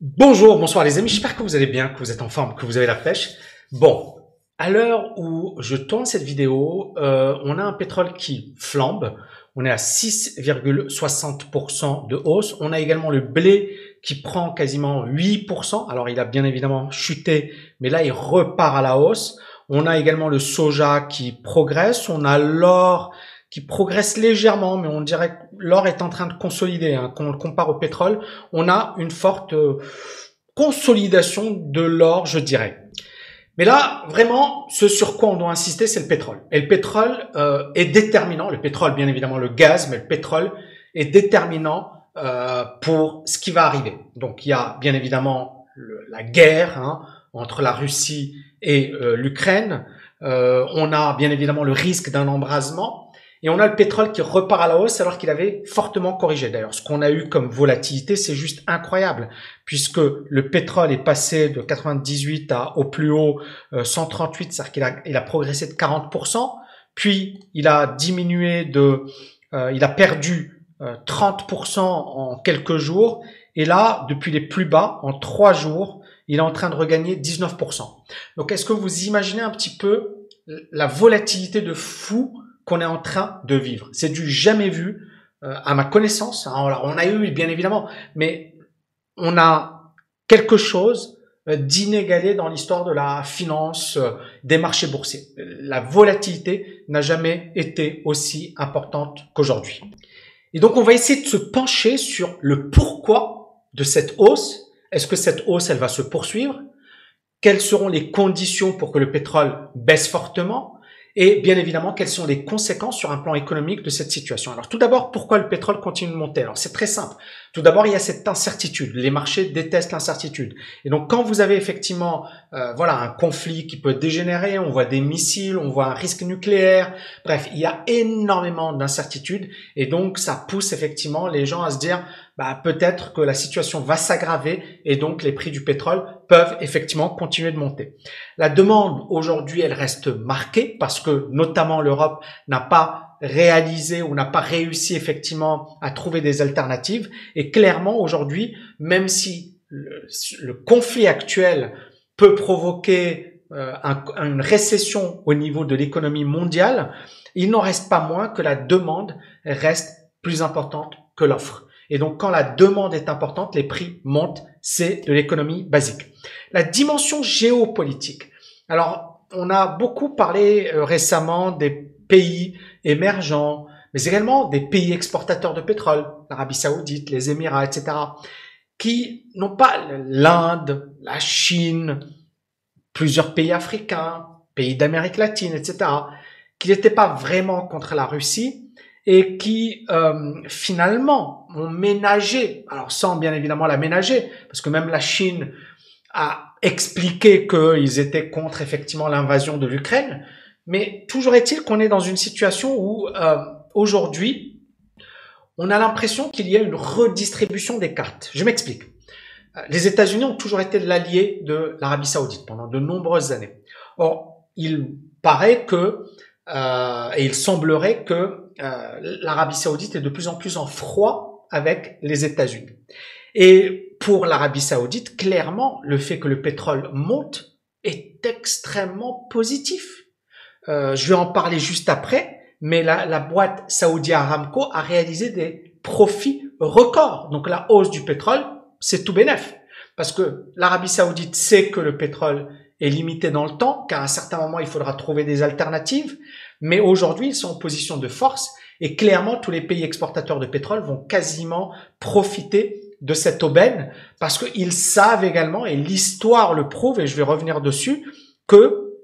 Bonjour, bonsoir les amis, j'espère que vous allez bien, que vous êtes en forme, que vous avez la pêche. Bon, à l'heure où je tourne cette vidéo, euh, on a un pétrole qui flambe, on est à 6,60% de hausse, on a également le blé qui prend quasiment 8%, alors il a bien évidemment chuté, mais là il repart à la hausse, on a également le soja qui progresse, on a l'or qui progresse légèrement, mais on dirait que l'or est en train de consolider. Hein. Quand on le compare au pétrole, on a une forte euh, consolidation de l'or, je dirais. Mais là, vraiment, ce sur quoi on doit insister, c'est le pétrole. Et le pétrole euh, est déterminant. Le pétrole, bien évidemment, le gaz, mais le pétrole est déterminant euh, pour ce qui va arriver. Donc, il y a bien évidemment la guerre hein, entre la Russie et l'Ukraine. on a bien évidemment le risque d'un embrasement. Et on a le pétrole qui repart à la hausse alors qu'il avait fortement corrigé. D'ailleurs, ce qu'on a eu comme volatilité, c'est juste incroyable, puisque le pétrole est passé de 98 à au plus haut 138, euh, c'est-à-dire qu'il a, il a progressé de 40%, puis il a diminué de, euh, il a perdu 30% euh, en quelques jours, et là, depuis les plus bas, en trois jours, il est en train de regagner 19%. Donc, est-ce que vous imaginez un petit peu la volatilité de fou qu'on est en train de vivre. C'est du jamais vu euh, à ma connaissance. Alors, on a eu bien évidemment, mais on a quelque chose euh, d'inégalé dans l'histoire de la finance, euh, des marchés boursiers. La volatilité n'a jamais été aussi importante qu'aujourd'hui. Et donc on va essayer de se pencher sur le pourquoi de cette hausse. Est-ce que cette hausse, elle va se poursuivre? Quelles seront les conditions pour que le pétrole baisse fortement? Et bien évidemment quelles sont les conséquences sur un plan économique de cette situation? Alors tout d'abord, pourquoi le pétrole continue de monter? Alors c'est très simple. Tout d'abord, il y a cette incertitude. Les marchés détestent l'incertitude. Et donc quand vous avez effectivement euh, voilà un conflit qui peut dégénérer, on voit des missiles, on voit un risque nucléaire, bref, il y a énormément d'incertitudes et donc ça pousse effectivement les gens à se dire bah, peut-être que la situation va s'aggraver et donc les prix du pétrole peuvent effectivement continuer de monter. La demande aujourd'hui, elle reste marquée parce que notamment l'Europe n'a pas réalisé ou n'a pas réussi effectivement à trouver des alternatives. Et clairement aujourd'hui, même si le, conflit actuel peut provoquer euh, une récession au niveau de l'économie mondiale, il n'en reste pas moins que la demande reste plus importante que l'offre. Et donc, quand la demande est importante, les prix montent. C'est de l'économie basique. La dimension géopolitique. Alors, on a beaucoup parlé euh, récemment des pays émergents, mais également des pays exportateurs de pétrole, l'Arabie Saoudite, les Émirats, etc., qui n'ont pas l'Inde, la Chine, plusieurs pays africains, pays d'Amérique latine, etc., qui n'étaient pas vraiment contre la Russie, et qui euh, finalement ont ménagé, alors sans bien évidemment la ménager, parce que même la Chine a expliqué qu'ils étaient contre effectivement l'invasion de l'Ukraine, mais toujours est-il qu'on est dans une situation où euh, aujourd'hui, on a l'impression qu'il y a une redistribution des cartes. Je m'explique. Euh, les États-Unis ont toujours été l'allié de l'Arabie saoudite pendant de nombreuses années. Or, il paraît que, euh, et il semblerait que euh, l'Arabie saoudite est de plus en plus en froid avec les États-Unis. Et pour l'Arabie saoudite, clairement, le fait que le pétrole monte est extrêmement positif. Euh, je vais en parler juste après, mais la, la boîte Saudi Aramco a réalisé des profits records. Donc la hausse du pétrole, c'est tout bénef. Parce que l'Arabie saoudite sait que le pétrole est limité dans le temps, qu'à un certain moment, il faudra trouver des alternatives. Mais aujourd'hui, ils sont en position de force et clairement, tous les pays exportateurs de pétrole vont quasiment profiter de cette aubaine parce qu'ils savent également, et l'histoire le prouve, et je vais revenir dessus, que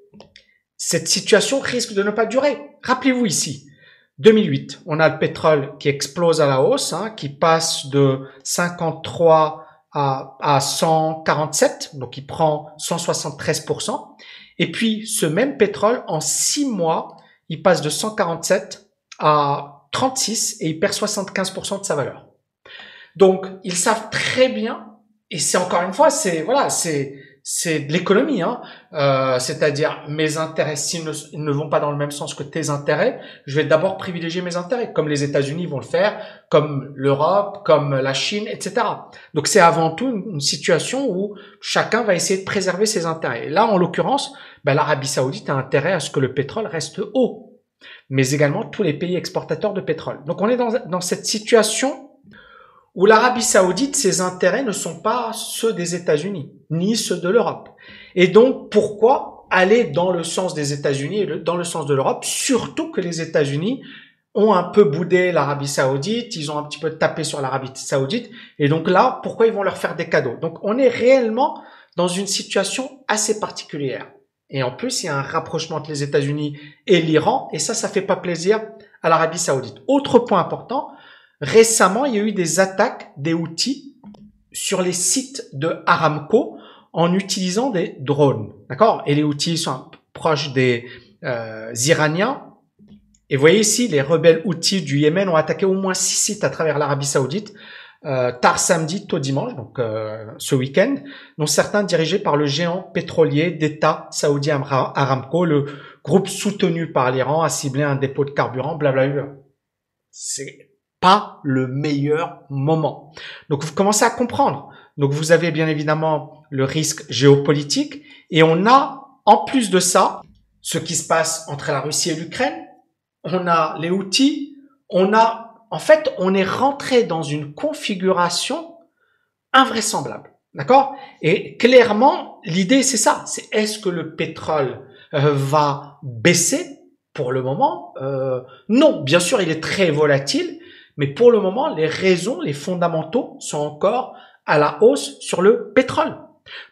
cette situation risque de ne pas durer. Rappelez-vous ici, 2008, on a le pétrole qui explose à la hausse, hein, qui passe de 53 à, à 147, donc il prend 173%. Et puis ce même pétrole, en six mois, il passe de 147 à 36 et il perd 75% de sa valeur. Donc, ils savent très bien, et c'est encore une fois, c'est voilà, c'est c'est de l'économie, hein. Euh, c'est-à-dire mes intérêts, s'ils ne, vont pas dans le même sens que tes intérêts, je vais d'abord privilégier mes intérêts, comme les États-Unis vont le faire, comme l'Europe, comme la Chine, etc. Donc c'est avant tout une, situation où chacun va essayer de préserver ses intérêts. là, en l'occurrence, ben, l'Arabie Saoudite a intérêt à ce que le pétrole reste haut, mais également tous les pays exportateurs de pétrole. Donc on est dans, dans cette situation où l'Arabie saoudite, ses intérêts ne sont pas ceux des États-Unis, ni ceux de l'Europe. Et donc, pourquoi aller dans le sens des États-Unis et dans le sens de l'Europe, surtout que les États-Unis ont un peu boudé l'Arabie saoudite, ils ont un petit peu tapé sur l'Arabie saoudite, et donc là, pourquoi ils vont leur faire des cadeaux? Donc, on est réellement dans une situation assez particulière. Et en plus, il y a un rapprochement entre les États-Unis et l'Iran, et ça, ça fait pas plaisir à l'Arabie saoudite. Autre point important, Récemment, il y a eu des attaques des outils sur les sites de Aramco en utilisant des drones. D'accord? Et les outils sont proches des euh, Iraniens. Et vous voyez ici, les rebelles outils du Yémen ont attaqué au moins six sites à travers l'Arabie Saoudite, euh, tard samedi, tôt dimanche, donc euh, ce week-end, dont certains dirigés par le géant pétrolier d'État saoudien Aramco, le groupe soutenu par l'Iran a ciblé un dépôt de carburant, blablabla. C'est pas le meilleur moment. Donc vous commencez à comprendre. Donc vous avez bien évidemment le risque géopolitique et on a en plus de ça ce qui se passe entre la Russie et l'Ukraine. On a les outils, on a en fait on est rentré dans une configuration invraisemblable. D'accord? Et clairement, l'idée c'est ça, c'est est-ce que le pétrole euh, va baisser? Pour le moment euh, Non, bien sûr, il est très volatile, mais pour le moment, les raisons, les fondamentaux sont encore à la hausse sur le pétrole.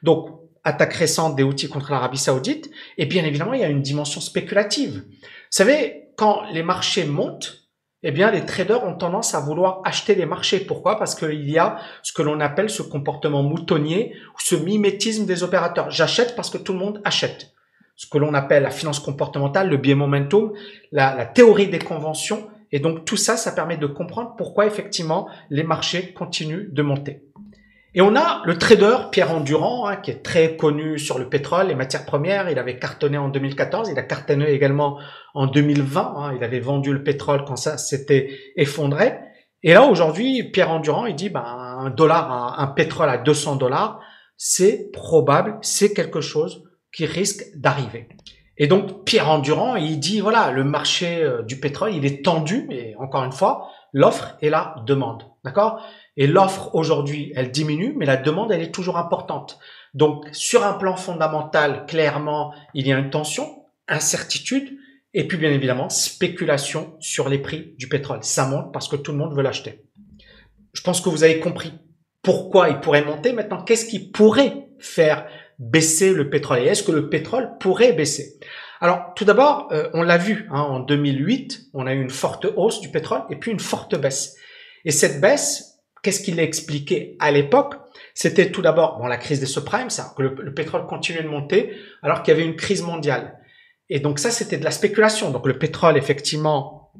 Donc, attaque récente des outils contre l'Arabie saoudite, et bien évidemment, il y a une dimension spéculative. Vous savez, quand les marchés montent, eh bien, les traders ont tendance à vouloir acheter les marchés. Pourquoi? Parce qu'il y a ce que l'on appelle ce comportement moutonnier ou ce mimétisme des opérateurs. J'achète parce que tout le monde achète. Ce que l'on appelle la finance comportementale, le biais momentum, la, la théorie des conventions et donc tout ça, ça permet de comprendre pourquoi effectivement les marchés continuent de monter. Et on a le trader Pierre Endurant, hein, qui est très connu sur le pétrole, les matières premières. Il avait cartonné en 2014, il a cartonné également en 2020. Hein, il avait vendu le pétrole quand ça s'était effondré. Et là aujourd'hui, Pierre Endurant, il dit ben un dollar, un pétrole à 200 dollars, c'est probable, c'est quelque chose qui risque d'arriver. Et donc Pierre Endurant, il dit voilà, le marché euh, du pétrole, il est tendu, et encore une fois, l'offre et la demande, d'accord? Et l'offre aujourd'hui, elle diminue, mais la demande, elle est toujours importante. Donc sur un plan fondamental, clairement, il y a une tension, incertitude, et puis bien évidemment, spéculation sur les prix du pétrole. Ça monte parce que tout le monde veut l'acheter. Je pense que vous avez compris pourquoi il pourrait monter. Maintenant, qu'est-ce qui pourrait faire baisser le pétrole? Et est-ce que le pétrole pourrait baisser? Alors tout d'abord, euh, on l'a vu hein, en 2008, on a eu une forte hausse du pétrole et puis une forte baisse. Et cette baisse, qu'est-ce qu'il a expliqué à l'époque? C'était tout d'abord bon la crise des subprimes, ça, que le, pétrole continuait de monter alors qu'il y avait une crise mondiale. Et donc ça, c'était de la spéculation. Donc le pétrole, effectivement,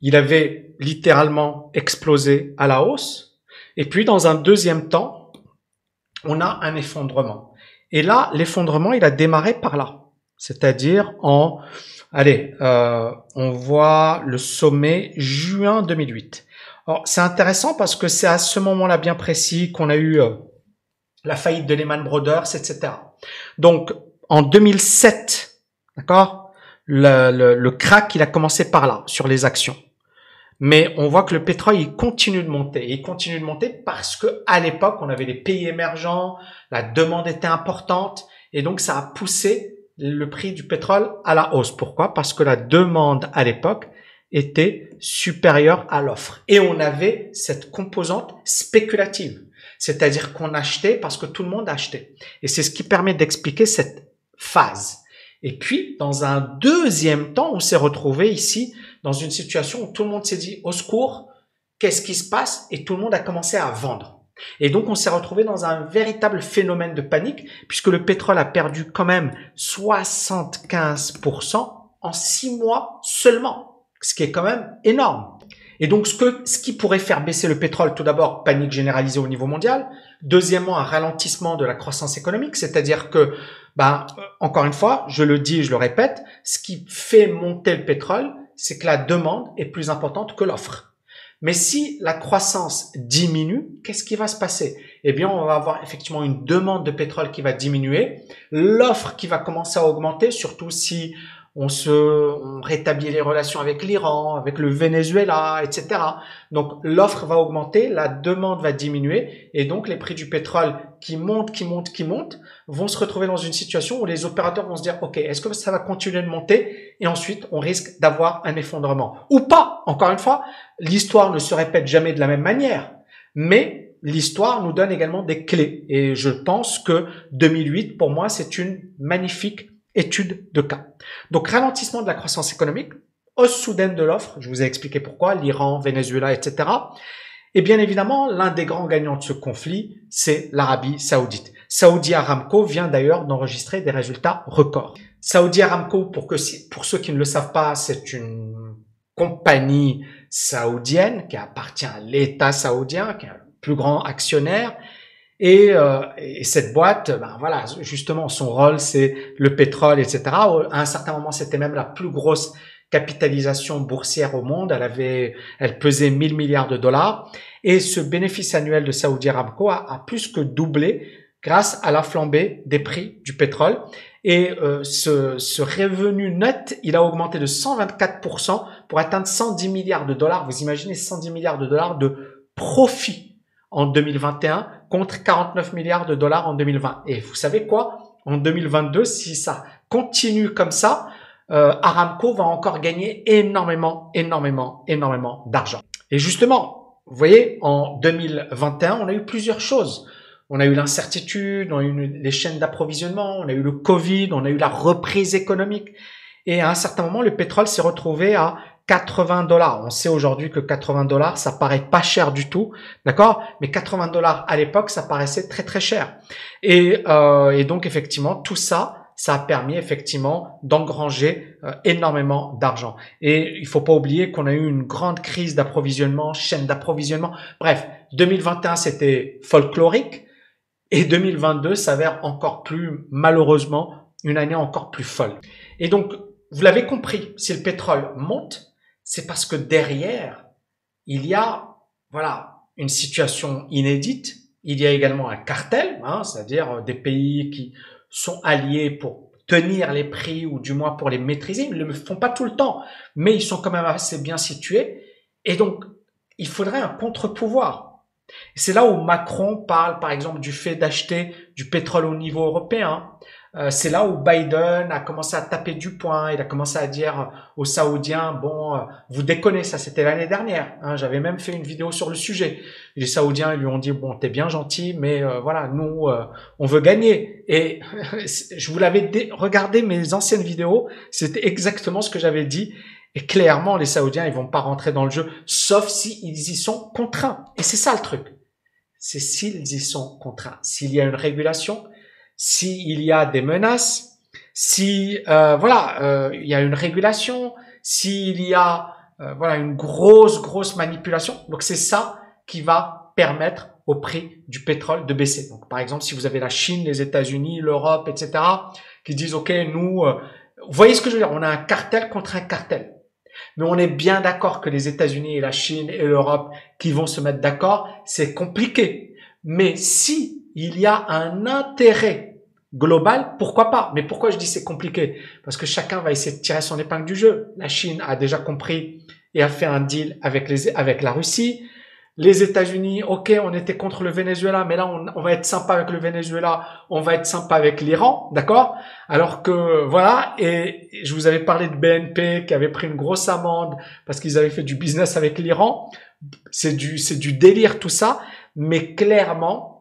il avait littéralement explosé à la hausse. Et puis dans un deuxième temps, on a un effondrement. Et là, l'effondrement, il a démarré par là. C'est-à-dire en, allez, euh, on voit le sommet juin 2008. C'est intéressant parce que c'est à ce moment-là bien précis qu'on a eu euh, la faillite de Lehman Brothers, etc. Donc, en 2007, d'accord, le, le, le crack, il a commencé par là, sur les actions. Mais on voit que le pétrole, il continue de monter. Il continue de monter parce que à l'époque, on avait des pays émergents, la demande était importante, et donc ça a poussé le prix du pétrole à la hausse. Pourquoi? Parce que la demande à l'époque était supérieure à l'offre. Et on avait cette composante spéculative. C'est-à-dire qu'on achetait parce que tout le monde achetait. Et c'est ce qui permet d'expliquer cette phase. Et puis, dans un deuxième temps, on s'est retrouvé ici dans une situation où tout le monde s'est dit au secours, qu'est-ce qui se passe? Et tout le monde a commencé à vendre. Et donc on s'est retrouvé dans un véritable phénomène de panique puisque le pétrole a perdu quand même 75% en six mois seulement, ce qui est quand même énorme. Et donc, ce, que, ce qui pourrait faire baisser le pétrole, tout d'abord, panique généralisée au niveau mondial. Deuxièmement, un ralentissement de la croissance économique, c'est-à-dire que, ben, encore une fois, je le dis et je le répète, ce qui fait monter le pétrole, c'est que la demande est plus importante que l'offre. Mais si la croissance diminue, qu'est-ce qui va se passer? Eh bien, on va avoir effectivement une demande de pétrole qui va diminuer, l'offre qui va commencer à augmenter, surtout si on se on rétablit les relations avec l'Iran, avec le Venezuela, etc. Donc l'offre va augmenter, la demande va diminuer et donc les prix du pétrole qui montent, qui montent, qui montent vont se retrouver dans une situation où les opérateurs vont se dire ok est-ce que ça va continuer de monter? Et ensuite on risque d'avoir un effondrement ou pas. Encore une fois, l'histoire ne se répète jamais de la même manière, mais l'histoire nous donne également des clés et je pense que 2008 pour moi c'est une magnifique étude de cas. Donc ralentissement de la croissance économique, hausse soudaine de l'offre, je vous ai expliqué pourquoi, l'Iran, Venezuela, etc. Et bien évidemment, l'un des grands gagnants de ce conflit, c'est l'Arabie saoudite. Saudi Aramco vient d'ailleurs d'enregistrer des résultats records. Saudi Aramco, pour, que, pour ceux qui ne le savent pas, c'est une compagnie saoudienne qui appartient à l'État saoudien, qui est le plus grand actionnaire, et, euh, et, cette boîte, ben voilà, justement, son rôle, c'est le pétrole, etc. À un certain moment, c'était même la plus grosse capitalisation boursière au monde. Elle avait, elle pesait 1000 milliards de dollars. Et ce bénéfice annuel de Saudi Aramco a, a plus que doublé grâce à la flambée des prix du pétrole. Et euh, ce, ce revenu net, il a augmenté de 124% pour atteindre 110 milliards de dollars. Vous imaginez 110 milliards de dollars de profit en 2021 contre 49 milliards de dollars en 2020. Et vous savez quoi? En 2022, si ça continue comme ça, euh, Aramco va encore gagner énormément, énormément, énormément d'argent. Et justement, vous voyez, en 2021, on a eu plusieurs choses. On a eu l'incertitude, on a eu les chaînes d'approvisionnement, on a eu le Covid, on a eu la reprise économique. Et à un certain moment, le pétrole s'est retrouvé à 80 dollars. On sait aujourd'hui que 80 dollars, ça paraît pas cher du tout, d'accord? Mais 80 dollars à l'époque, ça paraissait très très cher. Et, euh, et, donc effectivement, tout ça, ça a permis effectivement d'engranger euh, énormément d'argent. Et il faut pas oublier qu'on a eu une grande crise d'approvisionnement, chaîne d'approvisionnement. Bref, 2021 c'était folklorique et 2022 s'avère encore plus malheureusement une année encore plus folle. Et donc vous l'avez compris, si le pétrole monte, c'est parce que derrière, il y a, voilà, une situation inédite. Il y a également un cartel, hein, c'est-à-dire des pays qui sont alliés pour tenir les prix ou du moins pour les maîtriser. Ils ne le font pas tout le temps, mais ils sont quand même assez bien situés. Et donc, il faudrait un contre-pouvoir. C'est là où Macron parle, par exemple, du fait d'acheter du pétrole au niveau européen. Euh, c'est là où Biden a commencé à taper du poing. Il a commencé à dire aux Saoudiens, bon, euh, vous déconnez, ça c'était l'année dernière. Hein, J'avais même fait une vidéo sur le sujet. Les Saoudiens lui ont dit, bon, t'es bien gentil, mais euh, voilà, nous, on veut gagner. Et je vous l'avais regardé mes anciennes vidéos, c'était exactement ce que j'avais dit. Et clairement, les Saoudiens, ils vont pas rentrer dans le jeu, sauf s'ils y sont contraints. Et c'est ça le truc. C'est s'ils y sont contraints. S'il y a une régulation, s'il y a des menaces, si euh, voilà, euh, il y a une régulation, s'il y a euh, voilà une grosse grosse manipulation. Donc c'est ça qui va permettre au prix du pétrole de baisser. Donc par exemple, si vous avez la Chine, les États-Unis, l'Europe, etc., qui disent ok, nous, vous voyez ce que je veux dire On a un cartel contre un cartel. Mais on est bien d'accord que les États-Unis et la Chine et l'Europe qui vont se mettre d'accord, c'est compliqué. Mais si il y a un intérêt global, pourquoi pas? Mais pourquoi je dis c'est compliqué? Parce que chacun va essayer de tirer son épingle du jeu. La Chine a déjà compris et a fait un deal avec, les, avec la Russie. Les États-Unis, ok, on était contre le Venezuela, mais là on, va être sympa avec le Venezuela, on va être sympa avec l'Iran, d'accord? Alors que voilà, et je vous avais parlé de BNP qui avait pris une grosse amende parce qu'ils avaient fait du business avec l'Iran. C'est du c'est du délire tout ça, mais clairement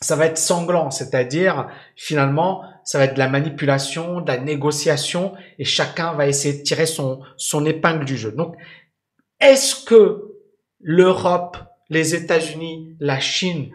ça va être sanglant, c'est-à-dire finalement, ça va être de la manipulation, de la négociation, et chacun va essayer de tirer son, son épingle du jeu. Donc, est-ce que l'Europe, les États-Unis, la Chine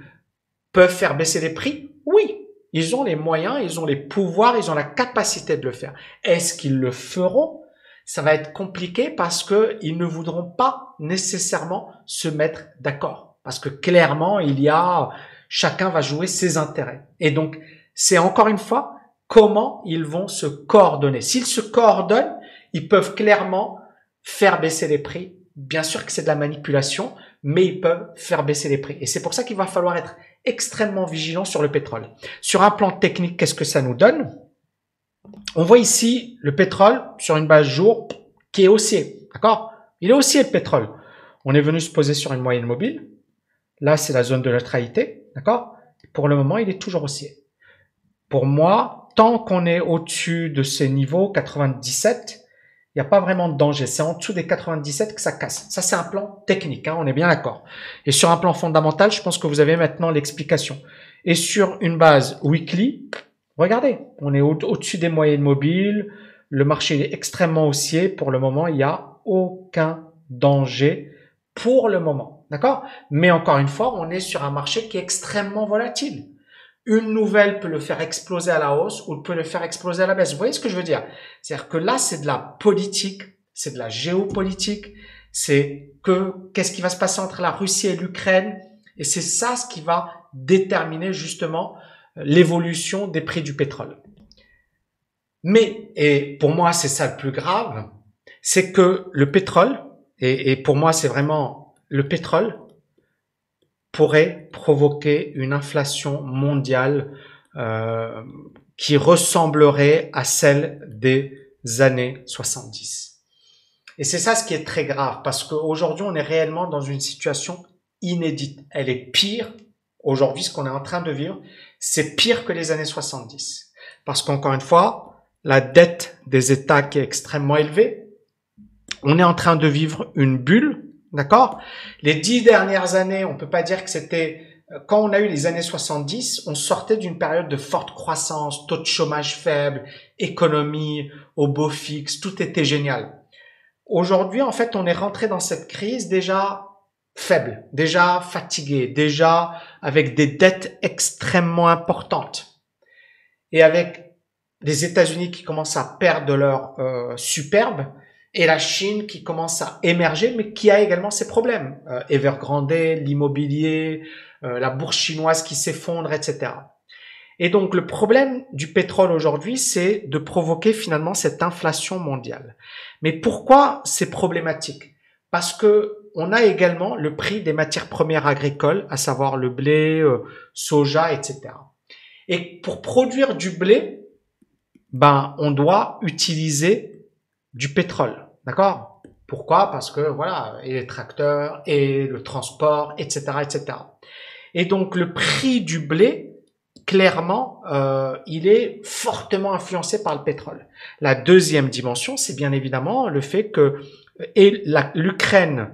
peuvent faire baisser les prix? Oui, ils ont les moyens, ils ont les pouvoirs, ils ont la capacité de le faire. Est-ce qu'ils le feront? Ça va être compliqué parce que ils ne voudront pas nécessairement se mettre d'accord. Parce que clairement, il y a, chacun va jouer ses intérêts. Et donc, c'est encore une fois comment ils vont se coordonner. S'ils se coordonnent, ils peuvent clairement faire baisser les prix. Bien sûr que c'est de la manipulation, mais ils peuvent faire baisser les prix. Et c'est pour ça qu'il va falloir être extrêmement vigilant sur le pétrole. Sur un plan technique, qu'est-ce que ça nous donne? On voit ici le pétrole sur une base jour qui est haussier. D'accord? Il est haussier le pétrole. On est venu se poser sur une moyenne mobile. Là, c'est la zone de neutralité. D'accord? Pour le moment, il est toujours haussier. Pour moi, tant qu'on est au-dessus de ces niveaux, 97, il n'y a pas vraiment de danger. C'est en dessous des 97 que ça casse. Ça, c'est un plan technique, hein, on est bien d'accord. Et sur un plan fondamental, je pense que vous avez maintenant l'explication. Et sur une base weekly, regardez, on est au-dessus des moyennes mobiles, le marché est extrêmement haussier. Pour le moment, il n'y a aucun danger pour le moment. D'accord? Mais encore une fois, on est sur un marché qui est extrêmement volatile une nouvelle peut le faire exploser à la hausse ou peut le faire exploser à la baisse. Vous voyez ce que je veux dire? C'est-à-dire que là, c'est de la politique, c'est de la géopolitique, c'est que qu'est-ce qui va se passer entre la Russie et l'Ukraine, et c'est ça ce qui va déterminer justement euh, l'évolution des prix du pétrole. Mais, et pour moi c'est ça le plus grave, c'est que le pétrole, et, et pour moi c'est vraiment le pétrole, pourrait provoquer une inflation mondiale euh, qui ressemblerait à celle des années 70. Et c'est ça ce qui est très grave, parce qu'aujourd'hui, on est réellement dans une situation inédite. Elle est pire, aujourd'hui, ce qu'on est en train de vivre, c'est pire que les années 70. Parce qu'encore une fois, la dette des États qui est extrêmement élevée, on est en train de vivre une bulle D'accord? Les dix dernières années, on peut pas dire que c'était... Euh, quand on a eu les années 70, on sortait d'une période de forte croissance, taux de chômage faible, économie au beau fixe, tout était génial. Aujourd'hui, en fait, on est rentré dans cette crise déjà faible, déjà fatigué, déjà avec des dettes extrêmement importantes. Et avec les États-Unis qui commencent à perdre leur euh, superbe, et la Chine qui commence à émerger, mais qui a également ses problèmes. Euh, Evergrande, l'immobilier, euh, la bourse chinoise qui s'effondre, etc. Et donc le problème du pétrole aujourd'hui, c'est de provoquer finalement cette inflation mondiale. Mais pourquoi c'est problématique? Parce que on a également le prix des matières premières agricoles, à savoir le blé, euh, soja, etc. Et pour produire du blé, ben on doit utiliser du pétrole. D'accord? Pourquoi? Parce que voilà, et les tracteurs, et le transport, etc., etc. Et donc le prix du blé, clairement, euh, il est fortement influencé par le pétrole. La deuxième dimension, c'est bien évidemment le fait que et l'Ukraine,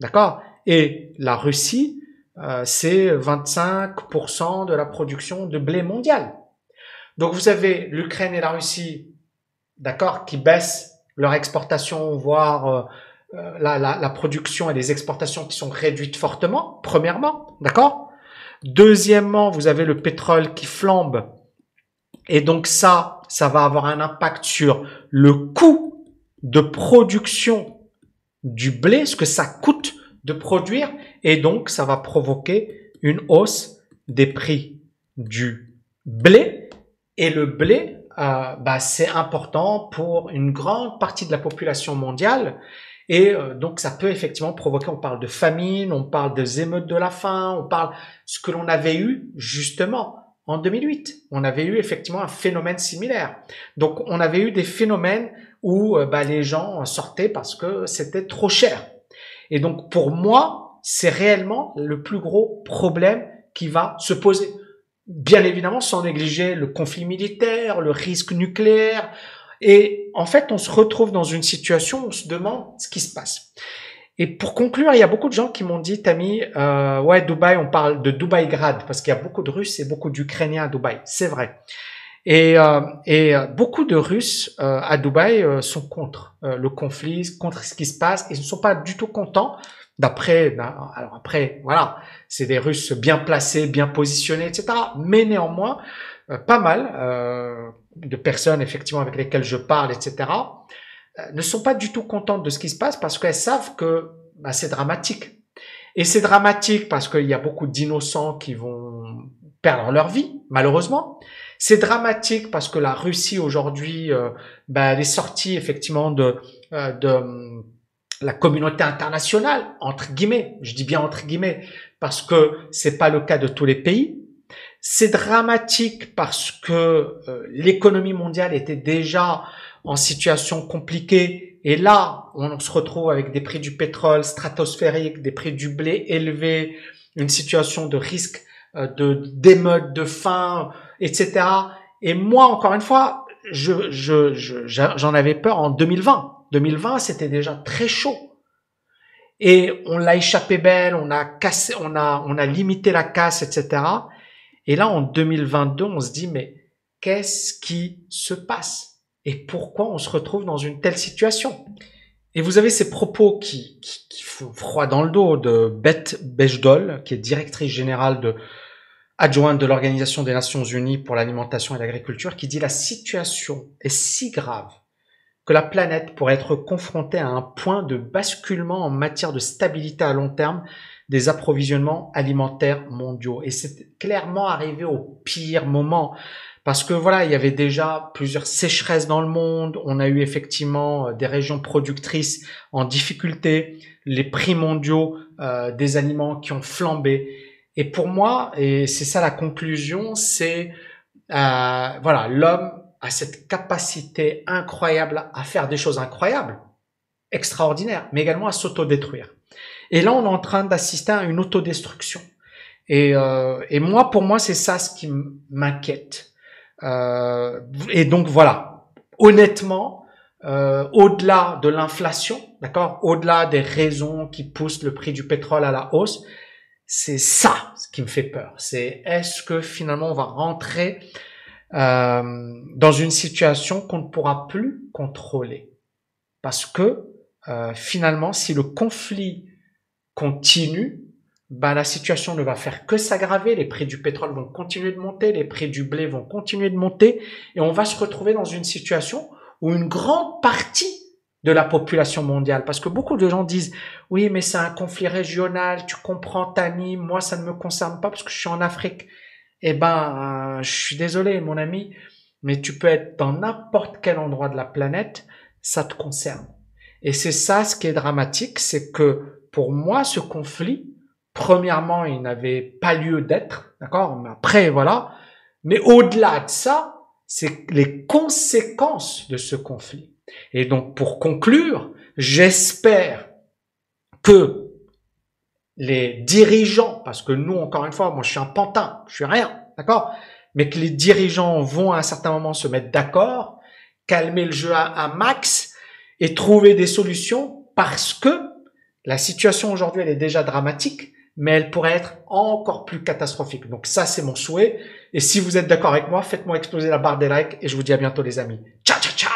d'accord, et la Russie, euh, c'est 25% de la production de blé mondial. Donc vous avez l'Ukraine et la Russie, d'accord, qui baissent leur exportation, voire euh, euh, la, la, la, production et les exportations qui sont réduites fortement, premièrement, d'accord? Deuxièmement, vous avez le pétrole qui flambe. Et donc ça, ça va avoir un impact sur le coût de production du blé, ce que ça coûte de produire, et donc ça va provoquer une hausse des prix du blé. Et le blé, euh, bah, c'est important pour une grande partie de la population mondiale. Et euh, donc ça peut effectivement provoquer, on parle de famine, on parle des émeutes de la faim, on parle ce que l'on avait eu justement en 2008. On avait eu effectivement un phénomène similaire. Donc on avait eu des phénomènes où euh, bah, les gens sortaient parce que c'était trop cher. Et donc pour moi, c'est réellement le plus gros problème qui va se poser bien évidemment sans négliger le conflit militaire, le risque nucléaire. Et en fait, on se retrouve dans une situation où on se demande ce qui se passe. Et pour conclure, il y a beaucoup de gens qui m'ont dit, Tammy, euh, ouais, Dubaï, on parle de Dubaï Grad, parce qu'il y a beaucoup de Russes et beaucoup d'Ukrainiens à Dubaï. C'est vrai. Et, euh, et euh, beaucoup de Russes euh, à Dubaï euh, sont contre le conflit, contre ce qui se passe, et ne sont pas du tout contents d'après, ben, alors après, voilà, c'est des Russes bien placés, bien positionnés, etc. Mais néanmoins, euh, pas mal euh, de personnes effectivement avec lesquelles je parle, etc. ne sont pas du tout contentes de ce qui se passe parce qu'elles savent que bah, c'est dramatique. Et c'est dramatique parce qu'il y a beaucoup d'innocents qui vont perdre leur vie, malheureusement. C'est dramatique parce que la Russie aujourd'hui, euh, bah, elle est sortie effectivement euh, de la communauté internationale entre guillemets. Je dis bien entre guillemets parce que c'est pas le cas de tous les pays. C'est dramatique parce que euh, l'économie mondiale était déjà en situation compliquée et là, on se retrouve avec des prix du pétrole stratosphériques, des prix du blé élevés, une situation de risque euh, de d'émeutes, de faim, etc. Et moi, encore une fois, je j'en avais peur en 2020. 2020, c'était déjà très chaud. Et on l'a échappé belle, on a cassé, on a, limité la casse, etc. Et là, en 2022, on se dit, mais qu'est-ce qui se passe? Et pourquoi on se retrouve dans une telle situation? Et vous avez ces propos qui, font froid dans le dos de Beth Bejdol, qui est directrice générale adjointe de l'Organisation des Nations Unies pour l'alimentation et l'agriculture, qui dit la situation est si grave que la planète pourrait être confrontée à un point de basculement en matière de stabilité à long terme des approvisionnements alimentaires mondiaux. Et c'est clairement arrivé au pire moment. Parce que voilà, il y avait déjà plusieurs sécheresses dans le monde, on a eu effectivement euh, des régions productrices en difficulté, les prix mondiaux euh, des aliments qui ont flambé. Et pour moi, et c'est ça la conclusion, c'est euh, voilà, l'homme a cette capacité incroyable à faire des choses incroyables, extraordinaires, mais également à s'autodétruire. Et là, on est en train d'assister à une autodestruction. Et, euh, et moi, pour moi, c'est ça ce qui m'inquiète. Euh, et donc voilà, honnêtement, euh, au-delà de l'inflation, d'accord, au-delà des raisons qui poussent le prix du pétrole à la hausse, c'est ça ce qui me fait peur. C'est est-ce que finalement on va rentrer euh, dans une situation qu'on ne pourra plus contrôler. Parce que euh, finalement, si le conflit continue, bah, la situation ne va faire que s'aggraver, les prix du pétrole vont continuer de monter, les prix du blé vont continuer de monter, et on va se retrouver dans une situation où une grande partie de la population mondiale. Parce que beaucoup de gens disent, oui, mais c'est un conflit régional, tu comprends, Tani, moi, ça ne me concerne pas parce que je suis en Afrique eh ben, euh, je suis désolé, mon ami, mais tu peux être dans n'importe quel endroit de la planète, ça te concerne. Et c'est ça ce qui est dramatique, c'est que pour moi, ce conflit, premièrement, il n'avait pas lieu d'être, d'accord? Mais après, voilà. Mais au-delà de ça, c'est les conséquences de ce conflit. Et donc, pour conclure, j'espère que les dirigeants, parce que nous, encore une fois, moi je suis un pantin, je suis rien, d'accord? Mais que les dirigeants vont à un certain moment se mettre d'accord, calmer le jeu à, max et trouver des solutions parce que la situation aujourd'hui, elle est déjà dramatique, mais elle pourrait être encore plus catastrophique. Donc ça, c'est mon souhait. Et si vous êtes d'accord avec moi, faites-moi exploser la barre des likes et je vous dis à bientôt les amis. Ciao, ciao